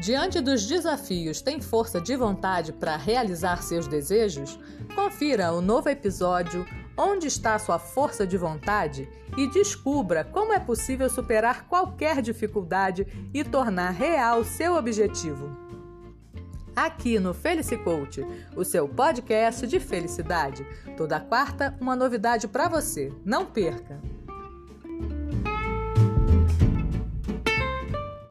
Diante dos desafios, tem força de vontade para realizar seus desejos? Confira o novo episódio Onde está sua força de vontade? e descubra como é possível superar qualquer dificuldade e tornar real seu objetivo. Aqui no Felice Coach, o seu podcast de felicidade. Toda quarta, uma novidade para você. Não perca!